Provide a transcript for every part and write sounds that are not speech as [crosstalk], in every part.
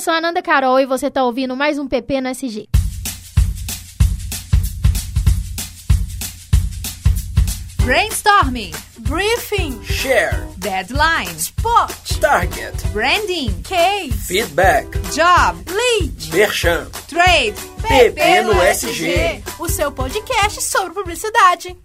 eu sou a Ananda Carol e você tá ouvindo mais um PP no SG. Brainstorming, Briefing, Share, Deadline, Spot, Target, Branding, Case, Feedback, Job, Lead, Merchan. Trade, PP no SG. o seu podcast sobre publicidade.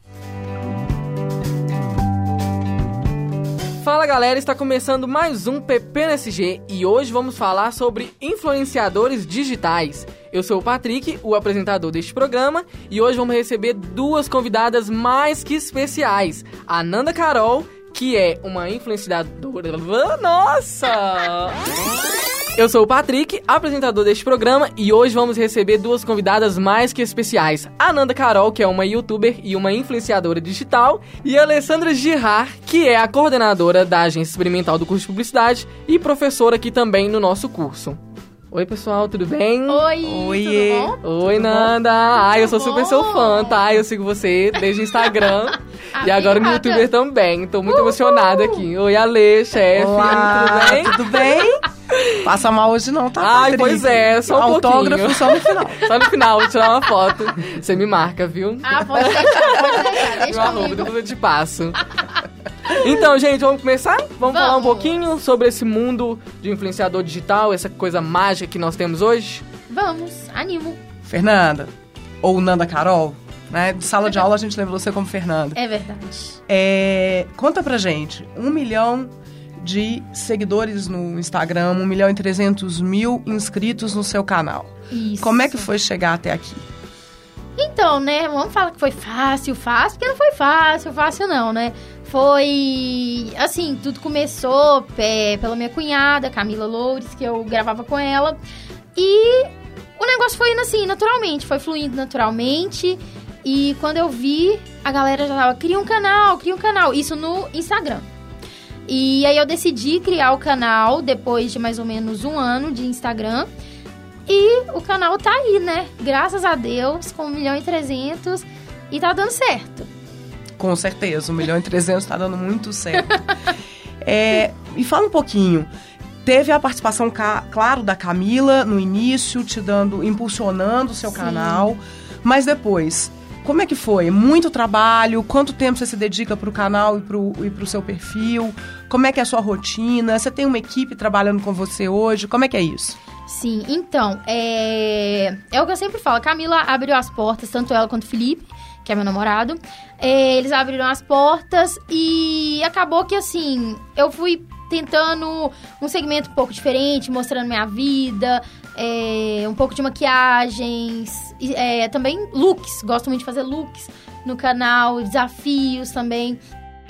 Fala galera, está começando mais um PP no SG e hoje vamos falar sobre influenciadores digitais. Eu sou o Patrick, o apresentador deste programa, e hoje vamos receber duas convidadas mais que especiais. A Nanda Carol, que é uma influenciadora. Nossa! [laughs] Eu sou o Patrick, apresentador deste programa, e hoje vamos receber duas convidadas mais que especiais. A Nanda Carol, que é uma youtuber e uma influenciadora digital, e a Alessandra Girard, que é a coordenadora da agência experimental do curso de publicidade e professora aqui também no nosso curso. Oi, pessoal, tudo bem? Oi, bom? Oi, Nanda! Ai, eu sou super bom? seu fã, tá? Eu sigo você desde o Instagram [laughs] e agora no. YouTuber também. Tô muito emocionada aqui. Oi, Ale, chefe, tudo bem? tudo bem? Passa mal hoje não, tá, Ai, Patrick? pois é, só um Autógrafo pouquinho. só no final. [laughs] Só no final, vou tirar uma foto. Você me marca, viu? Ah, pode deixar, pode deixar, [laughs] Meu arroba, depois eu te passo. Então, gente, vamos começar? Vamos, falar um Vamos. pouquinho sobre esse mundo de influenciador digital, essa coisa mágica que nós temos hoje? Vamos, animo. Fernanda, ou Nanda Carol, né? De sala de aula a gente lembra você como Fernanda. É verdade. É, conta pra gente, um milhão de seguidores no Instagram, um milhão e trezentos mil inscritos no seu canal. Isso. Como é que foi chegar até aqui? Então, né, vamos falar que foi fácil, fácil, porque não foi fácil, fácil não, né? Foi, assim, tudo começou é, pela minha cunhada, Camila Loures, que eu gravava com ela. E o negócio foi indo assim, naturalmente, foi fluindo naturalmente. E quando eu vi, a galera já tava, cria um canal, cria um canal. Isso no Instagram. E aí eu decidi criar o canal depois de mais ou menos um ano de Instagram. E o canal tá aí, né? Graças a Deus, com 1 milhão e 300 e tá dando certo. Com certeza, um milhão e trezentos tá dando muito certo. É, e fala um pouquinho. Teve a participação, claro, da Camila no início, te dando, impulsionando o seu Sim. canal. Mas depois, como é que foi? Muito trabalho? Quanto tempo você se dedica pro canal e e pro seu perfil? Como é que é a sua rotina? Você tem uma equipe trabalhando com você hoje? Como é que é isso? Sim, então, é... é o que eu sempre falo. A Camila abriu as portas, tanto ela quanto o Felipe, que é meu namorado. É, eles abriram as portas e acabou que, assim, eu fui tentando um segmento um pouco diferente, mostrando minha vida, é, um pouco de maquiagens, é, também looks. Gosto muito de fazer looks no canal, desafios também.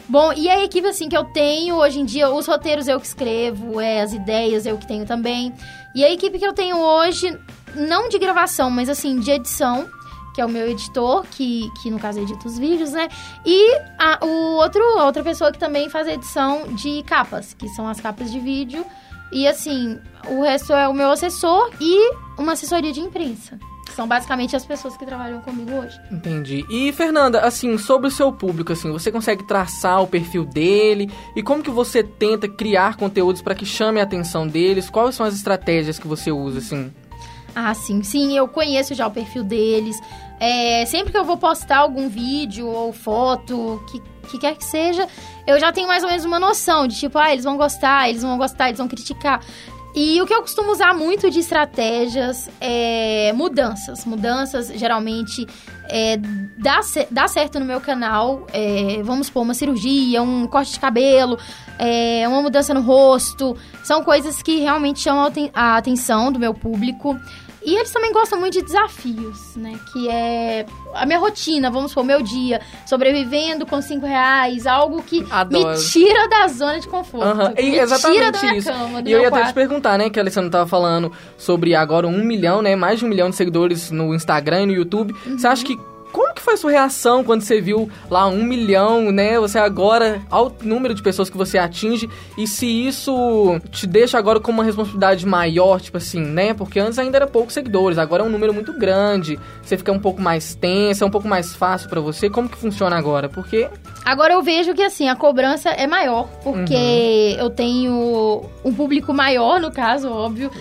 Bom, e a equipe, assim, que eu tenho hoje em dia, os roteiros eu que escrevo, é, as ideias eu que tenho também. E a equipe que eu tenho hoje, não de gravação, mas assim, de edição, que é o meu editor, que, que no caso edita os vídeos, né? E a, o outro, a outra pessoa que também faz a edição de capas, que são as capas de vídeo. E assim, o resto é o meu assessor e uma assessoria de imprensa. que São basicamente as pessoas que trabalham comigo hoje. Entendi. E Fernanda, assim, sobre o seu público, assim, você consegue traçar o perfil dele e como que você tenta criar conteúdos para que chame a atenção deles? Quais são as estratégias que você usa, assim? Ah, sim, sim, eu conheço já o perfil deles. É, sempre que eu vou postar algum vídeo ou foto, que, que quer que seja, eu já tenho mais ou menos uma noção de tipo, ah, eles vão gostar, eles vão gostar, eles vão criticar. E o que eu costumo usar muito de estratégias é mudanças. Mudanças, geralmente, é, dá, dá certo no meu canal. É, vamos supor, uma cirurgia, um corte de cabelo, é, uma mudança no rosto. São coisas que realmente chamam a atenção do meu público. E eles também gostam muito de desafios, né? Que é a minha rotina, vamos supor, meu dia, sobrevivendo com cinco reais, algo que Adoro. me tira da zona de conforto. E me exatamente tira da minha isso. cama, do E eu ia até te quarto. perguntar, né, que a Alessandra tava falando sobre agora um milhão, né, mais de um milhão de seguidores no Instagram e no YouTube. Você acha que foi a sua reação quando você viu lá um milhão, né? Você agora, ao número de pessoas que você atinge, e se isso te deixa agora com uma responsabilidade maior, tipo assim, né? Porque antes ainda era poucos seguidores, agora é um número muito grande. Você fica um pouco mais tensa, é um pouco mais fácil pra você. Como que funciona agora? Porque Agora eu vejo que assim, a cobrança é maior, porque eu tenho um público maior, no caso, óbvio.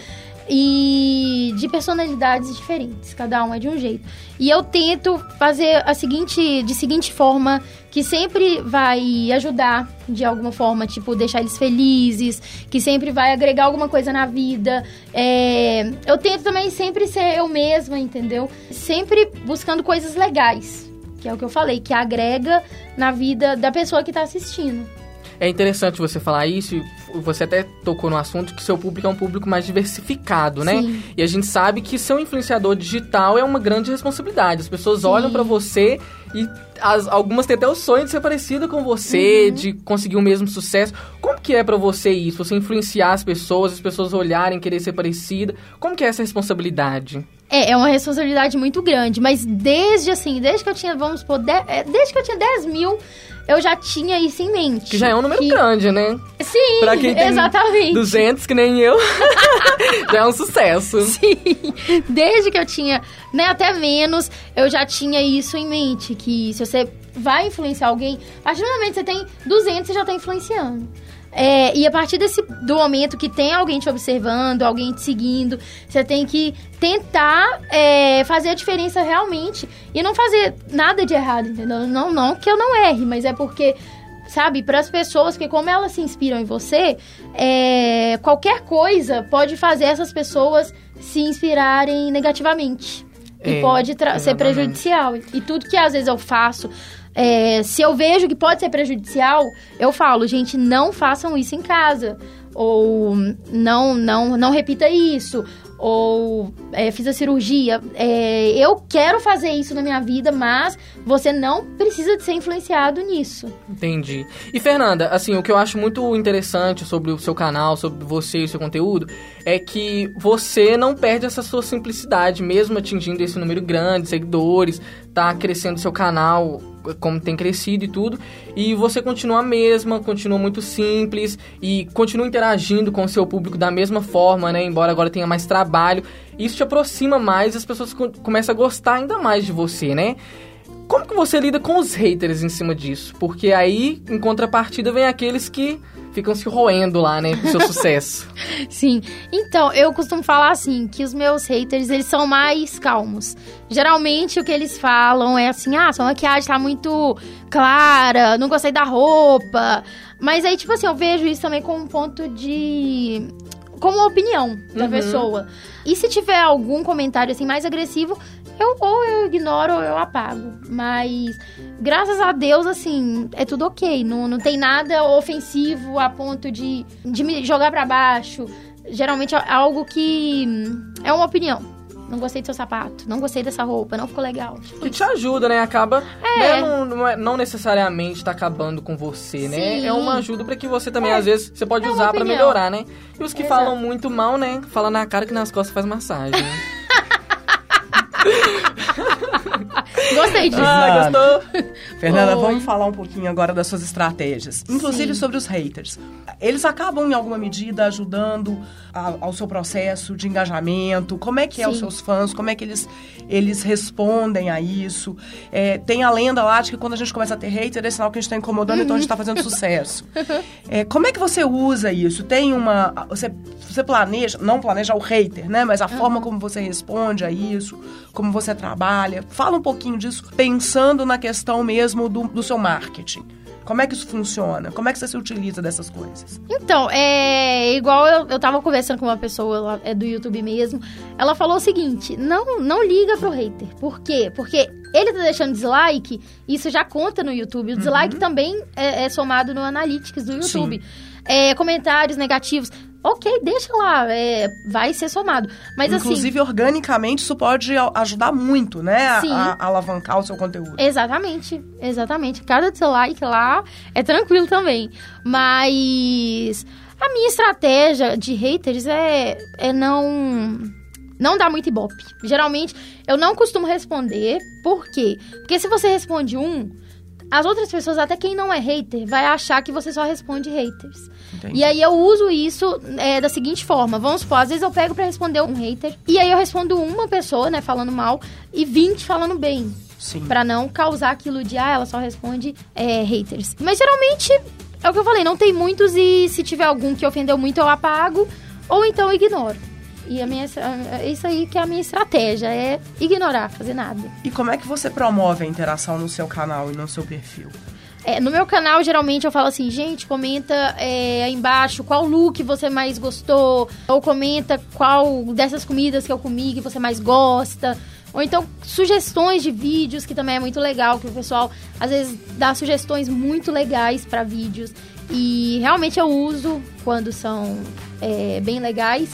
E de personalidades diferentes, cada um é de um jeito. E eu tento fazer a seguinte, de seguinte forma, que sempre vai ajudar de alguma forma, tipo, deixar eles felizes, que sempre vai agregar alguma coisa na vida. É, eu tento também sempre ser eu mesma, entendeu? Sempre buscando coisas legais, que é o que eu falei, que agrega na vida da pessoa que tá assistindo. É interessante você falar isso, você até tocou no assunto que seu público é um público mais diversificado, né? Sim. E a gente sabe que ser um influenciador digital é uma grande responsabilidade. As pessoas Sim. olham pra você e as- algumas têm até o sonho de ser parecida com você, Uhum. de conseguir o mesmo sucesso. Como que é pra você isso? Você influenciar as pessoas, as pessoas olharem, querer ser parecida. Como que é essa responsabilidade? É, é uma responsabilidade muito grande, mas desde assim, desde que eu tinha, vamos supor, de- é, desde que eu tinha 10 mil, eu já tinha isso em mente. Que já é um número Que- grande, né? Sim, Pra quem tem exatamente. 200, que nem eu, [laughs] já é um sucesso. Sim, desde que eu tinha, né, até menos, eu já tinha isso em mente, que se você vai influenciar alguém, a partir do momento que você tem 200, você já tá influenciando. É, e a partir desse, do momento que tem alguém te observando, alguém te seguindo, você tem que tentar é, fazer a diferença realmente e não fazer nada de errado, entendeu? Não, não que eu não erre, mas é porque sabe, para as pessoas, porque como elas se inspiram em você, é, qualquer coisa pode fazer essas pessoas se inspirarem negativamente. É, e pode ser prejudicial. E tudo que às vezes eu faço, é, se eu vejo que pode ser prejudicial, eu falo, gente, não façam isso em casa. Ou não, não, não repita isso. Ou é, fiz a cirurgia. É, eu quero fazer isso na minha vida, mas você não precisa de ser influenciado nisso. Entendi. E Fernanda, assim, o que eu acho muito interessante sobre o seu canal, sobre você e o seu conteúdo, é que você não perde essa sua simplicidade, mesmo atingindo esse número grande de seguidores, tá crescendo seu canal como tem crescido e tudo, e você continua a mesma, continua muito simples e continua interagindo com o seu público da mesma forma, né? Embora agora tenha mais trabalho, isso te aproxima mais e as pessoas co- começam a gostar ainda mais de você, né? Como que você lida com os haters em cima disso? Porque aí, em contrapartida, vem aqueles que ficam se roendo lá, né, com o seu [laughs] sucesso. Sim. Então, eu costumo falar assim, que os meus haters, eles são mais calmos. Geralmente, o que eles falam é assim, ah, sua maquiagem tá muito clara, não gostei da roupa. Mas aí, tipo assim, eu vejo isso também como um ponto de... Como uma opinião da Uhum. pessoa. E se tiver algum comentário, assim, mais agressivo, eu ou eu ignoro ou eu apago. Mas, graças a Deus, assim, é tudo ok. Não, não tem nada ofensivo a ponto de, de me jogar pra baixo. Geralmente é algo que hum, é uma opinião. Não gostei do seu sapato, não gostei dessa roupa, não ficou legal. que te ajuda, né? Acaba. É. né, não, não, é- não necessariamente tá acabando com você, né? Sim. É uma ajuda pra que você também, É. às vezes, você pode É usar pra opinião. melhorar, né? E os que Exato. falam muito mal, né? Fala na cara que nas costas faz massagem. né? [laughs] [laughs] Gostei disso. ah, gostou? Fernanda, Oi. vamos falar um pouquinho agora das suas estratégias, inclusive Sim. sobre os haters. Eles acabam, em alguma medida, ajudando a- ao seu processo de engajamento? Como é que é os Sim. seus fãs? Como é que eles, eles respondem a isso? É, tem a lenda lá de que quando a gente começa a ter hater, é sinal que a gente está incomodando, então a gente está fazendo [laughs] sucesso. É, como é que você usa isso? Tem uma... Você, você planeja, não planeja o hater, né? Mas a forma como você responde a isso, como você trabalha. Fala um pouquinho disso, pensando na questão mesmo do, do seu marketing. Como é que isso funciona? Como é que você se utiliza dessas coisas? Então, é igual eu, eu tava conversando com uma pessoa lá, é do YouTube mesmo. Ela falou o seguinte: não, não liga pro hater. Por quê? Porque ele tá deixando dislike, isso já conta no YouTube. O dislike também é, é somado no Analytics do YouTube. É, comentários negativos. Ok, deixa lá, é, vai ser somado. Mas assim. Inclusive, organicamente, isso pode ajudar muito, né? A, Sim. a- a alavancar o seu conteúdo. Exatamente, exatamente. Cada dislike lá é tranquilo também. Mas a minha estratégia de haters é, é não. Não dar muito ibope. Geralmente, eu não costumo responder. Por quê? Porque se você responde um, as outras pessoas, até quem não é hater, vai achar que você só responde haters. Entendi. E aí eu uso isso é, da seguinte forma. Vamos supor, às vezes eu pego pra responder um hater. E aí eu respondo uma pessoa, né, falando mal, e 20 falando bem. Sim. Pra não causar aquilo de, ah, ela só responde é, haters. Mas geralmente, é o que eu falei, não tem muitos e se tiver algum que ofendeu muito, eu apago. Ou então ignoro. E a minha, é isso aí que é a minha estratégia, é ignorar, fazer nada. E como é que você promove a interação no seu canal e no seu perfil? É, no meu canal, geralmente, eu falo assim, gente, comenta é, aí embaixo qual look você mais gostou, ou comenta qual dessas comidas que eu comi que você mais gosta. Ou então, sugestões de vídeos, que também é muito legal, que o pessoal, às vezes, dá sugestões muito legais para vídeos. E realmente eu uso quando são é, bem legais.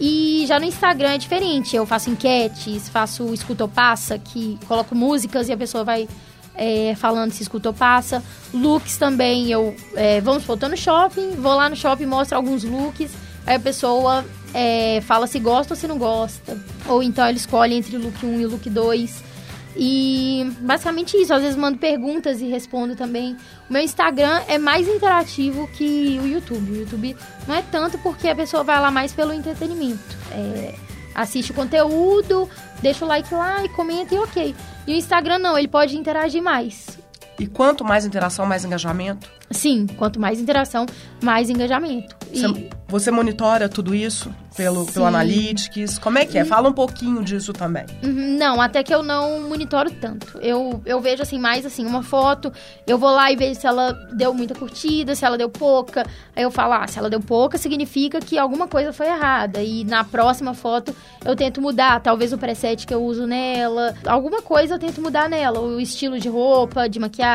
E já no Instagram é diferente. Eu faço enquetes, faço escuta ou passa, que coloco músicas e a pessoa vai é, falando se escuta ou passa. Looks também, eu é, vamos tô no shopping, vou lá no shopping, mostro alguns looks, aí a pessoa é, fala se gosta ou se não gosta. Ou então ela escolhe entre look 1 e look 2. E basicamente isso, às vezes mando perguntas e respondo também. O meu Instagram é mais interativo que o YouTube. O YouTube não é tanto porque a pessoa vai lá mais pelo entretenimento. É, assiste o conteúdo, deixa o like lá e comenta e ok. E o Instagram não, ele pode interagir mais. E quanto mais interação, mais engajamento? Sim, quanto mais interação, mais engajamento. Você, E- você monitora tudo isso pelo, Sim. pelo Analytics? Como é que é? Fala um pouquinho disso também. Uhum, Não, até que eu não monitoro tanto. Eu, eu vejo assim, mais assim, uma foto, eu vou lá e vejo se ela deu muita curtida, se ela deu pouca. Aí eu falo, ah, se ela deu pouca, significa que alguma coisa foi errada. E na próxima foto eu tento mudar, talvez o preset que eu uso nela. Alguma coisa eu tento mudar nela. O estilo de roupa, de maquiagem.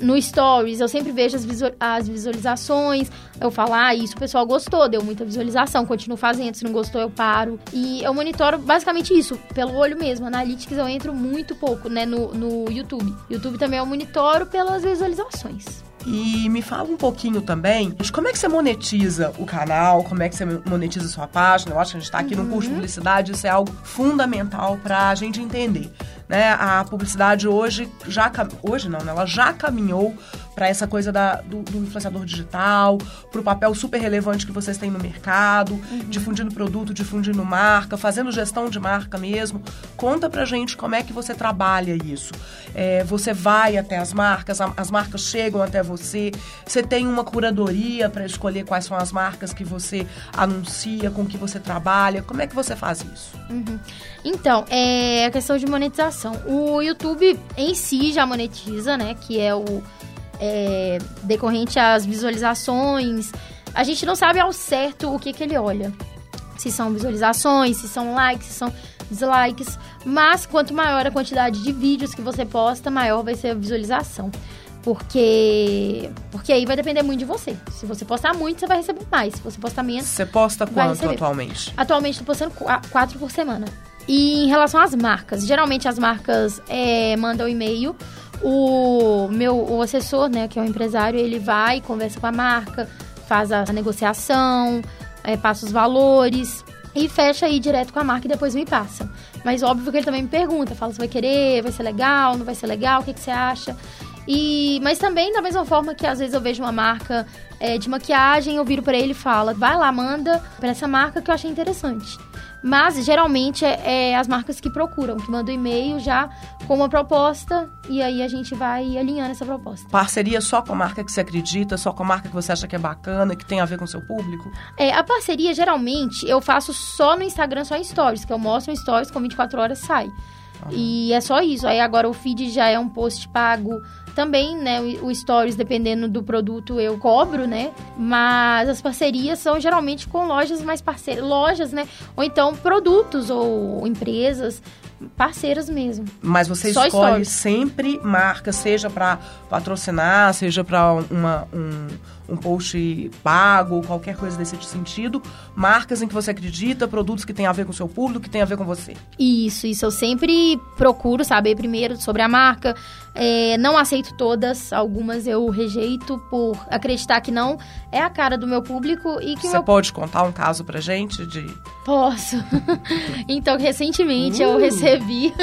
No Stories, eu sempre vejo as, visual- as visualizações. Eu falo, ah, isso o pessoal gostou, deu muita visualização, continuo fazendo. Se não gostou, eu paro. E eu monitoro basicamente isso, pelo olho mesmo. Analytics eu entro muito pouco, né, no, no YouTube. YouTube também eu monitoro pelas visualizações. E me fala um pouquinho também de como é que você monetiza o canal, como é que você monetiza a sua página. Eu acho que a gente está aqui no curso de publicidade, isso é algo fundamental para a gente entender. Né? A publicidade hoje já hoje não, né? ela já caminhou para essa coisa da- do, do influenciador digital, para o papel super relevante que vocês têm no mercado, difundindo produto, difundindo marca, fazendo gestão de marca mesmo. Conta pra gente como é que você trabalha isso. É, você vai até as marcas, a- as marcas chegam até você, você tem uma curadoria para escolher quais são as marcas que você anuncia, com que você trabalha. Como é que você faz isso? Então, é a questão de monetização. O YouTube em si já monetiza, né? Que é o é, decorrente às visualizações. A gente não sabe ao certo o que, que ele olha. Se são visualizações, se são likes, se são dislikes. Mas quanto maior a quantidade de vídeos que você posta, maior vai ser a visualização. Porque, porque aí vai depender muito de você. Se você postar muito, você vai receber mais. Se você postar menos, Você posta quanto atualmente? Atualmente estou postando qu- quatro por semana. E em relação às marcas, geralmente as marcas é, mandam e-mail. O meu o assessor, né, que é o empresário, ele vai, conversa com a marca, faz a negociação, é, passa os valores e fecha aí direto com a marca e depois me passa. Mas óbvio que ele também me pergunta, fala se vai querer, vai ser legal, não vai ser legal, o que, que você acha? E, mas também da mesma forma que às vezes eu vejo uma marca é, de maquiagem, eu viro pra ele e falo, vai lá, manda pra essa marca que eu achei interessante. Mas geralmente é, é as marcas que procuram, que mandam e-mail já com uma proposta e aí a gente vai alinhando essa proposta. Parceria só com a marca que você acredita, só com a marca que você acha que é bacana, que tem a ver com o seu público? É, a parceria geralmente eu faço só no Instagram, só em stories, que eu mostro um stories com 24 horas sai. E é só isso. Aí agora o feed já é um post pago também, né? O o stories, dependendo do produto, eu cobro, né? Mas as parcerias são geralmente com lojas mais parceiras, lojas, né? Ou então produtos ou empresas parceiras mesmo. Mas você Só escolhe stories. sempre marca, seja para patrocinar, seja para um, um post pago ou qualquer coisa desse sentido. Marcas em que você acredita, produtos que têm a ver com o seu público, que têm a ver com você. Isso, isso. Eu sempre procuro saber primeiro sobre a marca. É, não aceito todas, algumas eu rejeito por acreditar que não é a cara do meu público e que Você meu pode contar um caso pra gente de. Posso. [laughs] então, recentemente eu Uh. recebi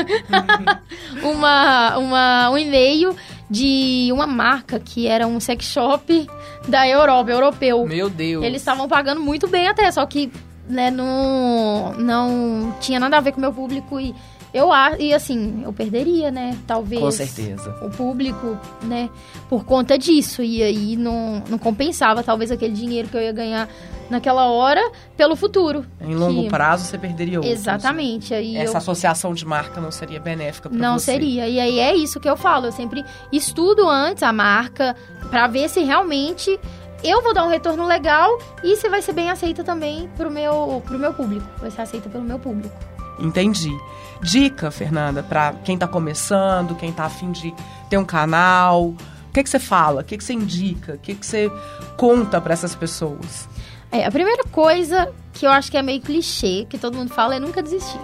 [laughs] uma, uma, um e-mail de uma marca que era um sex shop da Europa, europeu. Meu Deus. Eles estavam pagando muito bem até, só que né, não, não tinha nada a ver com o meu público e Eu acho, e assim, eu perderia, né? Talvez. Com certeza. O público, né? Por conta disso. E aí não, não compensava, talvez, aquele dinheiro que eu ia ganhar naquela hora pelo futuro. Em longo Que- prazo você perderia outros. Exatamente. Aí Essa eu associação de marca não seria benéfica para você. não seria. E aí é isso que eu falo. Eu sempre estudo antes a marca pra ver se realmente eu vou dar um retorno legal e se vai ser bem aceita também pro meu, pro meu público. Vai ser aceita pelo meu público. Entendi. Dica, Fernanda, para quem tá começando, quem tá afim de ter um canal. O que, que você fala? O que, que você indica? O que, que você conta para essas pessoas? É, a primeira coisa que eu acho que é meio clichê, que todo mundo fala, é nunca desistir.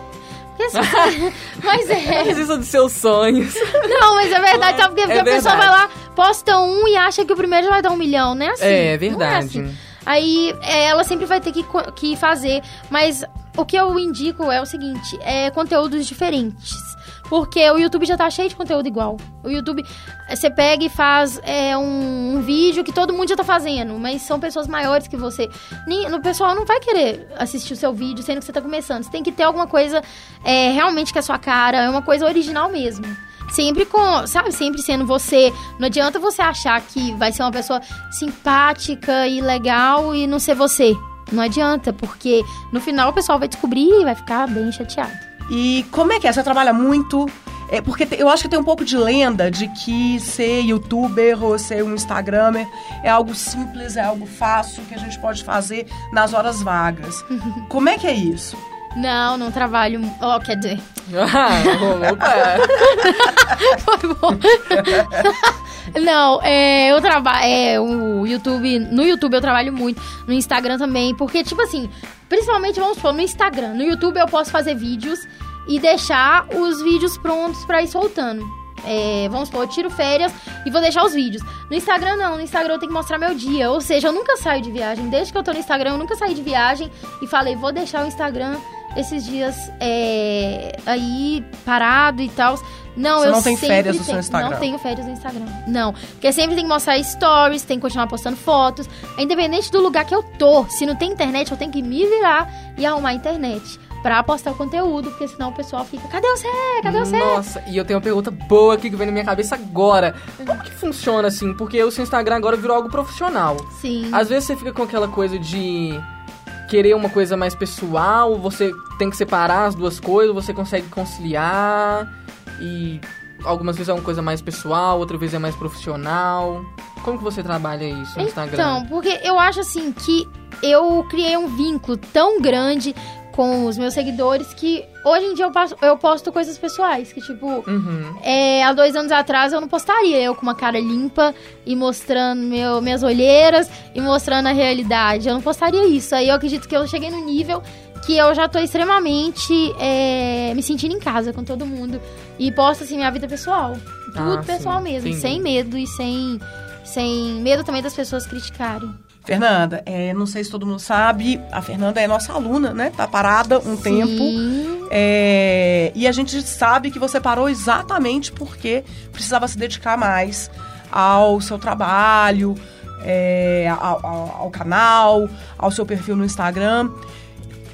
Porque assim, [laughs] mas é. Desista dos seus sonhos. Não, mas é verdade, sabe? Porque É a pessoa vai verdade. lá, posta um e acha que o primeiro já vai dar um milhão, né? Assim, É, não verdade. assim. Aí é, ela sempre vai ter que, que fazer. Mas o que eu indico é o seguinte: é conteúdos diferentes. Porque o YouTube já tá cheio de conteúdo igual. O YouTube, você pega e faz é, um, um vídeo que todo mundo já tá fazendo, mas são pessoas maiores que você. Nem, o pessoal não vai querer assistir o seu vídeo sendo que você tá começando. Você tem que ter alguma coisa é, realmente que é a sua cara, é uma coisa original mesmo. Sempre com, sabe, sempre sendo você. Não adianta você achar que vai ser uma pessoa simpática e legal e não ser você. Não adianta, porque no final o pessoal vai descobrir e vai ficar bem chateado. E como é que é? Você trabalha muito? É, porque eu acho que tem um pouco de lenda de que ser youtuber ou ser um instagramer é algo simples, é algo fácil que a gente pode fazer nas horas vagas. [laughs] como é que é isso? Não, não trabalho. Ó, quer dizer. Ah, opa. [laughs] Foi bom. [laughs] Não, é, eu trabalho. É, o YouTube. No YouTube eu trabalho muito. No Instagram também. Porque, tipo assim, principalmente, vamos supor, no Instagram. No YouTube eu posso fazer vídeos e deixar os vídeos prontos pra ir soltando. É, vamos supor, eu tiro férias e vou deixar os vídeos. No Instagram, não. No Instagram eu tenho que mostrar meu dia. Ou seja, eu nunca saio de viagem. Desde que eu tô no Instagram, eu nunca saí de viagem e falei, vou deixar o Instagram esses dias é, aí parado e tal. Não, Você eu não tem sempre férias no seu Instagram? Não tenho férias no Instagram. Não. Porque sempre tem que mostrar stories, tem que continuar postando fotos. Independente do lugar que eu tô. Se não tem internet, eu tenho que me virar e arrumar a internet. Pra postar o conteúdo, porque senão o pessoal fica, cadê você? Cadê você? Nossa, e eu tenho uma pergunta boa aqui que vem na minha cabeça agora. Como que funciona assim? Porque o seu Instagram agora virou algo profissional. Sim. Às vezes você fica com aquela coisa de querer uma coisa mais pessoal, você tem que separar as duas coisas, você consegue conciliar e algumas vezes é uma coisa mais pessoal, outra vez é mais profissional. Como que você trabalha isso no Instagram? Então, porque eu acho assim que eu criei um vínculo tão grande com os meus seguidores que hoje em dia eu, passo- eu posto coisas pessoais. Que, tipo, Uhum. é, há dois anos atrás eu não postaria eu com uma cara limpa e mostrando meu, minhas olheiras e mostrando a realidade. Eu não postaria isso. Aí eu acredito que eu cheguei no nível que eu já tô extremamente é, me sentindo em casa com todo mundo. E posto assim minha vida pessoal. Tudo Ah, pessoal sim, mesmo, entendi. sem medo e sem, sem medo também das pessoas criticarem. Fernanda, é, não sei se todo mundo sabe, a Fernanda é nossa aluna, né? Tá parada um tempo. Sim. É, e a gente sabe que você parou exatamente porque precisava se dedicar mais ao seu trabalho, é, ao, ao- ao canal, ao seu perfil no Instagram.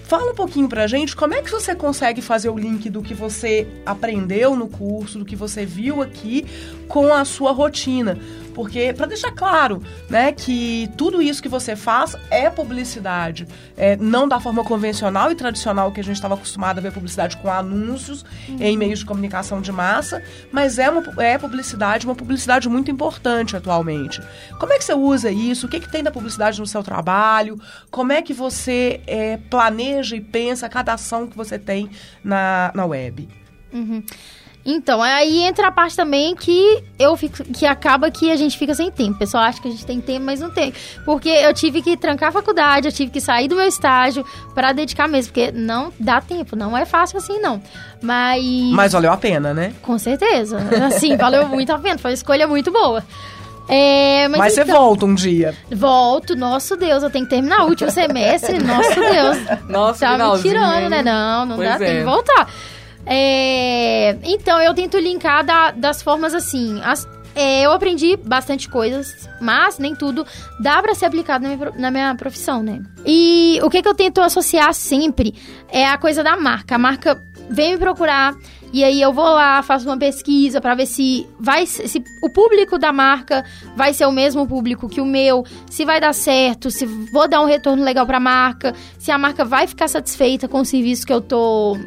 Fala um pouquinho pra gente como é que você consegue fazer o link do que você aprendeu no curso, do que você viu aqui, com a sua rotina. Porque, pra deixar claro, né, que tudo isso que você faz é publicidade. É, não da forma convencional e tradicional que a gente estava acostumado a ver publicidade com anúncios em meios de comunicação de massa, mas é, uma, é publicidade, uma publicidade muito importante atualmente. Como é que você usa isso? O que, que tem da publicidade no seu trabalho? Como é que você é, planeja e pensa cada ação que você tem na, na web? Então, aí entra a parte também que eu fico, que acaba que a gente fica sem tempo. O pessoal acha que a gente tem tempo, mas não tem. Porque eu tive que trancar a faculdade, eu tive que sair do meu estágio para dedicar mesmo, porque não dá tempo, não é fácil assim não. Mas, Mas valeu a pena, né? com certeza, assim, valeu muito a pena, foi uma escolha muito boa. É, mas, Mas, você então, volta um dia. volto, nosso Deus, eu tenho que terminar o último semestre, nosso Deus. [laughs] Nossa, Tá me tirando, né? Não, não Pois dá, é. tem que voltar. É, então, eu tento linkar da- das formas assim. as- é, eu aprendi bastante coisas, mas nem tudo dá pra ser aplicado na minha, na minha profissão, né? E o que, que eu tento associar sempre é a coisa da marca. A marca vem me procurar E aí eu vou lá, faço uma pesquisa pra ver se vai se o público da marca vai ser o mesmo público que o meu, se vai dar certo, se vou dar um retorno legal pra marca, se a marca vai ficar satisfeita com o serviço que eu tô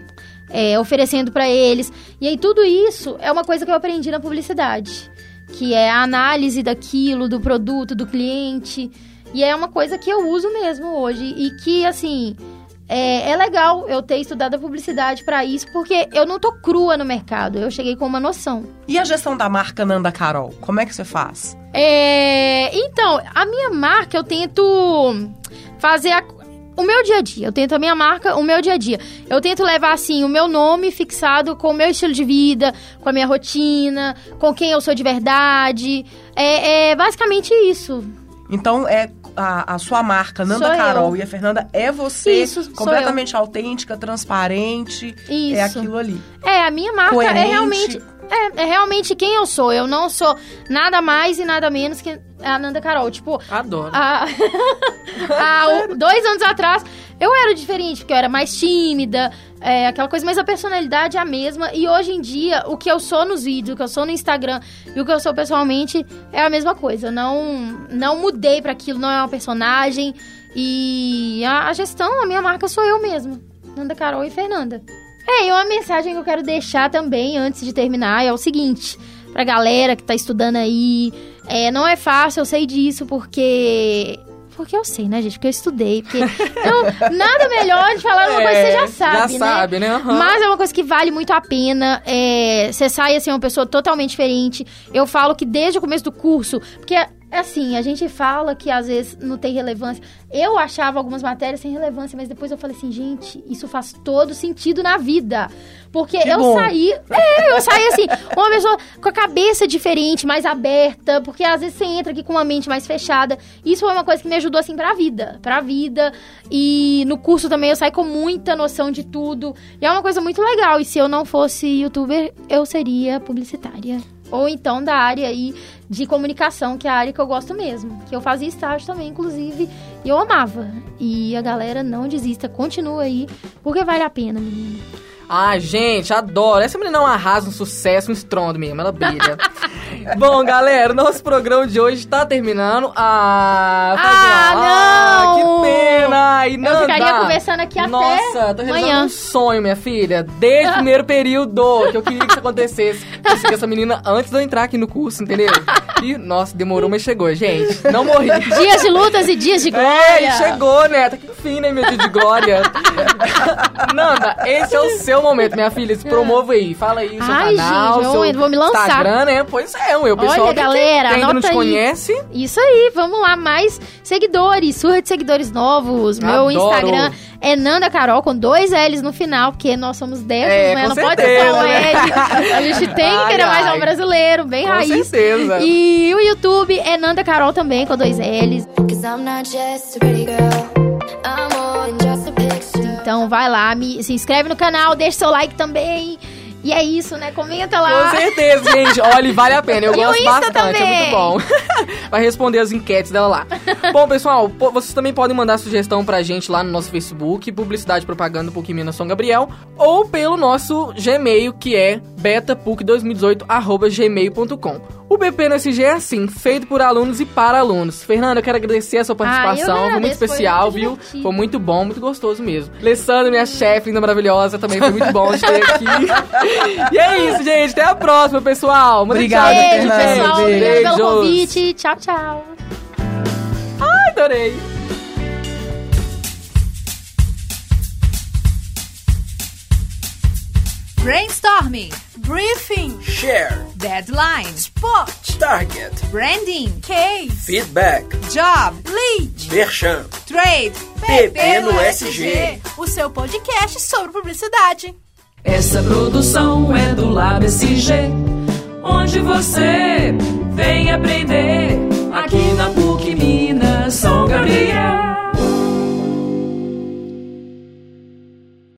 é, oferecendo pra eles. E aí tudo isso é uma coisa que eu aprendi na publicidade, que é a análise daquilo, do produto, do cliente. E é uma coisa que eu uso mesmo hoje e que assim, é, é legal eu ter estudado a publicidade pra isso, porque eu não tô crua no mercado, eu cheguei com uma noção. E a gestão da marca Nanda Carol? Como é que você faz? É, então, a minha marca eu tento fazer a- o meu dia a dia. Eu tento a minha marca, o meu dia a dia. Eu tento levar, assim, o meu nome fixado com o meu estilo de vida, com a minha rotina, com quem eu sou de verdade. É, é basicamente isso. Então, é a, a sua marca, Nanda Sou eu. Carol e a Fernanda, é você Isso, completamente autêntica, transparente. Isso. É aquilo ali. É, a minha marca Coerente. é realmente. É, é realmente quem eu sou. Eu não sou nada mais e nada menos que a Nanda Carol. Tipo, Adoro. há, [laughs] há o- dois anos atrás eu era diferente, porque eu era mais tímida, é, aquela coisa, mas a personalidade é a mesma. E hoje em dia, o que eu sou nos vídeos, o que eu sou no Instagram e o que eu sou pessoalmente é a mesma coisa. Eu Não, não mudei pra aquilo, não é uma personagem. E a, a gestão, a minha marca sou eu mesma. Nanda Carol e Fernanda. É, e uma mensagem que eu quero deixar também, antes de terminar, é o seguinte. Pra galera que tá estudando aí, é, não é fácil, eu sei disso, porque... Porque eu sei, né, gente? Porque eu estudei. Porque [laughs] então, nada melhor de falar uma coisa que você já sabe, já né? sabe, né? Aham. Mas é uma coisa que vale muito a pena. É, você sai, assim, uma pessoa totalmente diferente. Eu falo que desde o começo do curso... Porque, assim, a gente fala que às vezes não tem relevância. Eu achava algumas matérias sem relevância, mas depois eu falei assim, gente, isso faz todo sentido na vida. Porque Que eu bom. saí... É, eu saí, assim, uma pessoa com a cabeça diferente, mais aberta. Porque às vezes você entra aqui com uma mente mais fechada. Isso foi uma coisa que me ajudou, assim, pra vida. Pra vida. E no curso também eu saí com muita noção de tudo. E é uma coisa muito legal. E se eu não fosse youtuber, eu seria publicitária. Ou então da área aí de comunicação, que é a área que eu gosto mesmo. Que eu fazia estágio também, inclusive, e eu amava. E a galera não desista, continua aí, porque vale a pena, menina. Ah, gente, adoro. Essa menina é um arraso, um sucesso, um estrondo mesmo. Ela brilha. [laughs] [laughs] Bom, galera, nosso programa de hoje tá terminando. Ah, tá Ah, bom. não! Ah, que pena! E Eu ficaria Nanda, conversando aqui até Nossa, tô realizando um sonho, minha filha. Desde o [laughs] primeiro período que eu queria que isso acontecesse. Eu segui essa menina antes de eu entrar aqui no curso, entendeu? E, nossa, demorou, mas chegou, gente. Não morri. [laughs] Dias de lutas e dias de É, glória. e chegou, né? Tá que enfim, né, meu dia de glória. Nanda, esse é o seu momento, minha filha. Se promova aí. Fala aí o seu Ai, canal, gente, eu seu vou me lançar. Instagram, né? Pois é, o pessoal Olha, galera, que ainda não te aí. conhece. Isso aí, vamos lá, mais seguidores, surra de seguidores novos. Meu Adoro. Instagram é Nanda Carol com dois L's no final, porque nós somos dessas, É, né? com Não pode certeza, ser só um né? L. A gente [laughs] tem que querer mais ai. um brasileiro, bem Com raiz. certeza. E o YouTube é Nanda Carol também, com dois L's. Então vai lá, me, se inscreve no canal, deixa seu like também. E é isso, né? Comenta Com lá. certeza, gente. Olha, vale a pena. Eu E gosto bastante, é também. muito bom. [laughs] Vai responder as enquetes dela lá. Bom, pessoal, vocês também podem mandar sugestão pra gente lá no nosso Facebook, Publicidade Propaganda Pouquinho Menos São Gabriel, ou pelo nosso Gmail, que é betapuc2018.gmail.com. O BP no SG é assim, feito por alunos e para alunos. Fernanda, eu quero agradecer a sua participação, foi muito agradeço, foi especial, muito viu? Foi muito bom, muito gostoso mesmo. Alessandra, minha chefe, linda, maravilhosa, também foi muito bom de ter [laughs] aqui. e é isso, gente. Até a próxima, pessoal. Muito Obrigada, tchau, Beijo, Fernanda. pessoal. Beijo. Obrigada pelo convite. Tchau, tchau. Adorei. Brainstorming, briefing, share, deadline, spot, target, branding, case, feedback, job, lead, merchan, trade, PP no SG, o seu podcast sobre publicidade. Essa produção é do Lab SG, onde você vem aprender. Aqui na PUC Minas São Gabriel.